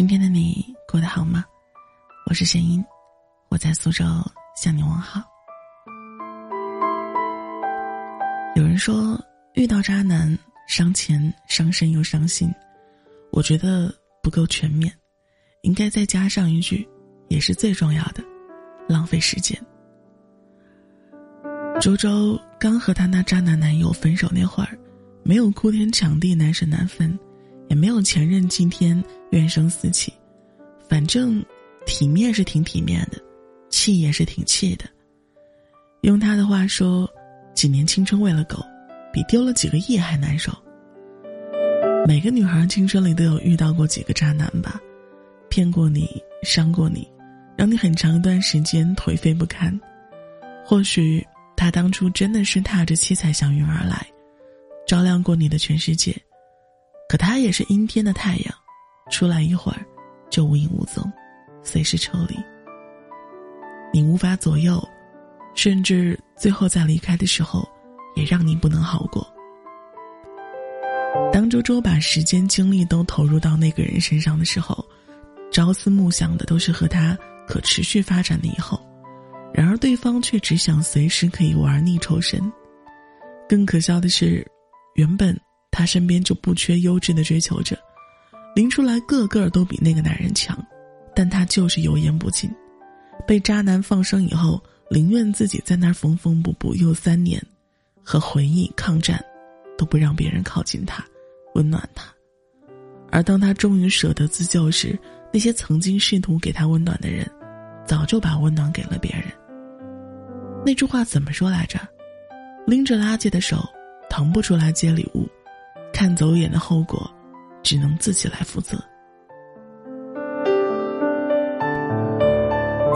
今天的你过得好吗？我是贤音，我在苏州向你问好。有人说，遇到渣男伤钱、伤身又伤心，我觉得不够全面，应该再加上一句，也是最重要的，浪费时间。周周刚和她那渣男男友分手那会儿，没有哭天抢地、难舍难分。也没有前任今天怨声四起，反正体面是挺体面的，气也是挺气的。用他的话说，几年青春喂了狗，比丢了几个亿还难受。每个女孩青春里都有遇到过几个渣男吧，骗过你，伤过你，让你很长一段时间颓废不堪。或许他当初真的是踏着七彩祥云而来，照亮过你的全世界。可他也是阴天的太阳，出来一会儿，就无影无踪，随时抽离。你无法左右，甚至最后在离开的时候，也让你不能好过。当周周把时间精力都投入到那个人身上的时候，朝思暮想的都是和他可持续发展的以后，然而对方却只想随时可以玩腻抽身。更可笑的是，原本。他身边就不缺优质的追求者，拎出来个个都比那个男人强，但他就是油盐不进，被渣男放生以后，宁愿自己在那儿缝缝补补又三年，和回忆抗战，都不让别人靠近他，温暖他。而当他终于舍得自救时，那些曾经试图给他温暖的人，早就把温暖给了别人。那句话怎么说来着？拎着垃圾的手，腾不出来接礼物。看走眼的后果，只能自己来负责。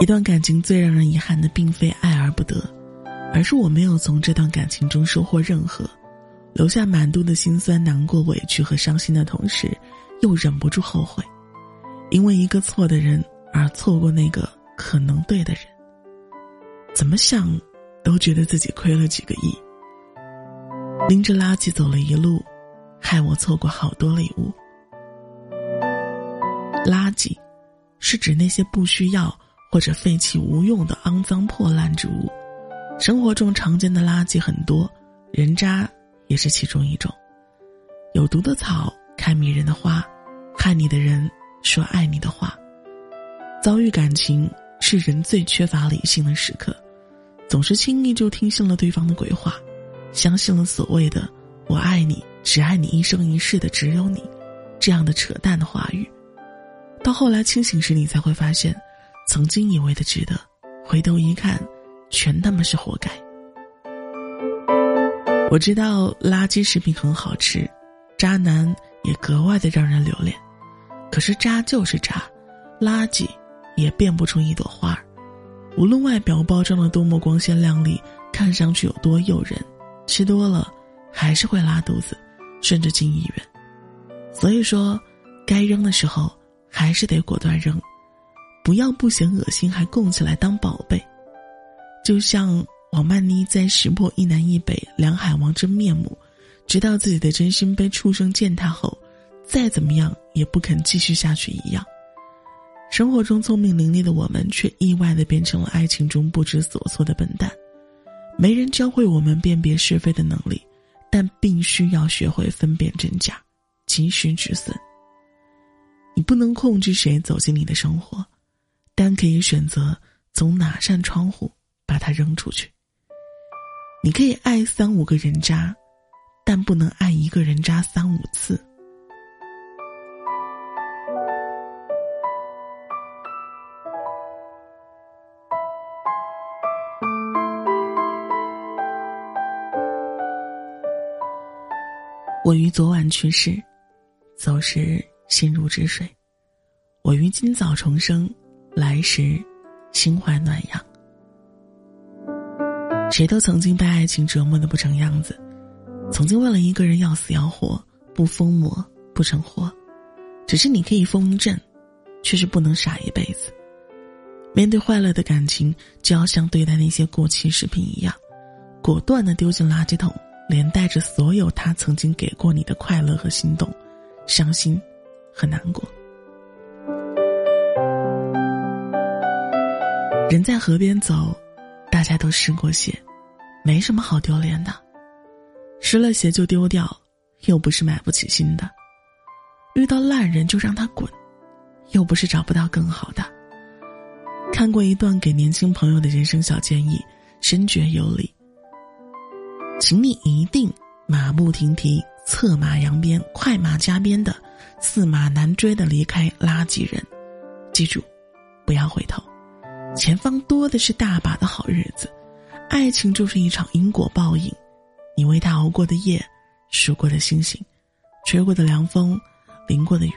一段感情最让人遗憾的，并非爱而不得，而是我没有从这段感情中收获任何，留下满肚的心酸、难过、委屈和伤心的同时，又忍不住后悔，因为一个错的人而错过那个可能对的人。怎么想，都觉得自己亏了几个亿。拎着垃圾走了一路。害我错过好多礼物。垃圾，是指那些不需要或者废弃无用的肮脏破烂之物。生活中常见的垃圾很多，人渣也是其中一种。有毒的草开迷人的花，害你的人说爱你的话。遭遇感情是人最缺乏理性的时刻，总是轻易就听信了对方的鬼话，相信了所谓的“我爱你”。只爱你一生一世的只有你，这样的扯淡的话语，到后来清醒时，你才会发现，曾经以为的值得，回头一看，全他妈是活该。我知道垃圾食品很好吃，渣男也格外的让人留恋，可是渣就是渣，垃圾也变不出一朵花儿。无论外表包装的多么光鲜亮丽，看上去有多诱人，吃多了还是会拉肚子。甚至进医院，所以说，该扔的时候还是得果断扔，不要不嫌恶心还供起来当宝贝。就像王曼妮在识破一南一北两海王真面目，直到自己的真心被畜生践踏后，再怎么样也不肯继续下去一样。生活中聪明伶俐的我们，却意外的变成了爱情中不知所措的笨蛋，没人教会我们辨别是非的能力。但必须要学会分辨真假，及时止损。你不能控制谁走进你的生活，但可以选择从哪扇窗户把它扔出去。你可以爱三五个人渣，但不能爱一个人渣三五次。我于昨晚去世，走时心如止水；我于今早重生，来时心怀暖阳。谁都曾经被爱情折磨的不成样子，曾经为了一个人要死要活，不疯魔不成活。只是你可以疯一阵，却是不能傻一辈子。面对坏了的感情，就要像对待那些过期食品一样，果断的丢进垃圾桶。连带着所有他曾经给过你的快乐和心动、伤心和难过。人在河边走，大家都湿过鞋，没什么好丢脸的。湿了鞋就丢掉，又不是买不起新的。遇到烂人就让他滚，又不是找不到更好的。看过一段给年轻朋友的人生小建议，深觉有理。请你一定马不停蹄、策马扬鞭、快马加鞭的、驷马难追的离开垃圾人，记住，不要回头，前方多的是大把的好日子。爱情就是一场因果报应，你为他熬过的夜、数过的星星、吹过的凉风、淋过的雨，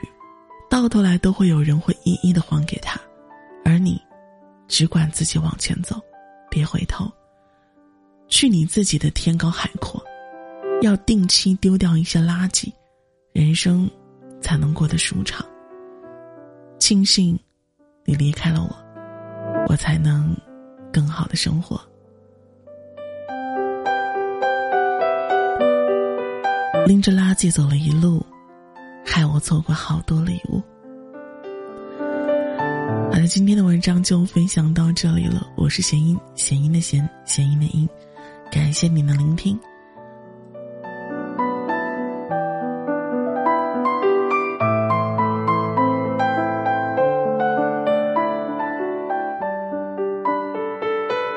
到头来都会有人会一一的还给他，而你，只管自己往前走，别回头。去你自己的天高海阔，要定期丢掉一些垃圾，人生才能过得舒畅。庆幸你离开了我，我才能更好的生活。拎着垃圾走了一路，害我错过好多礼物。好的，今天的文章就分享到这里了。我是弦音，弦音的弦，弦音的音。感谢你的聆听。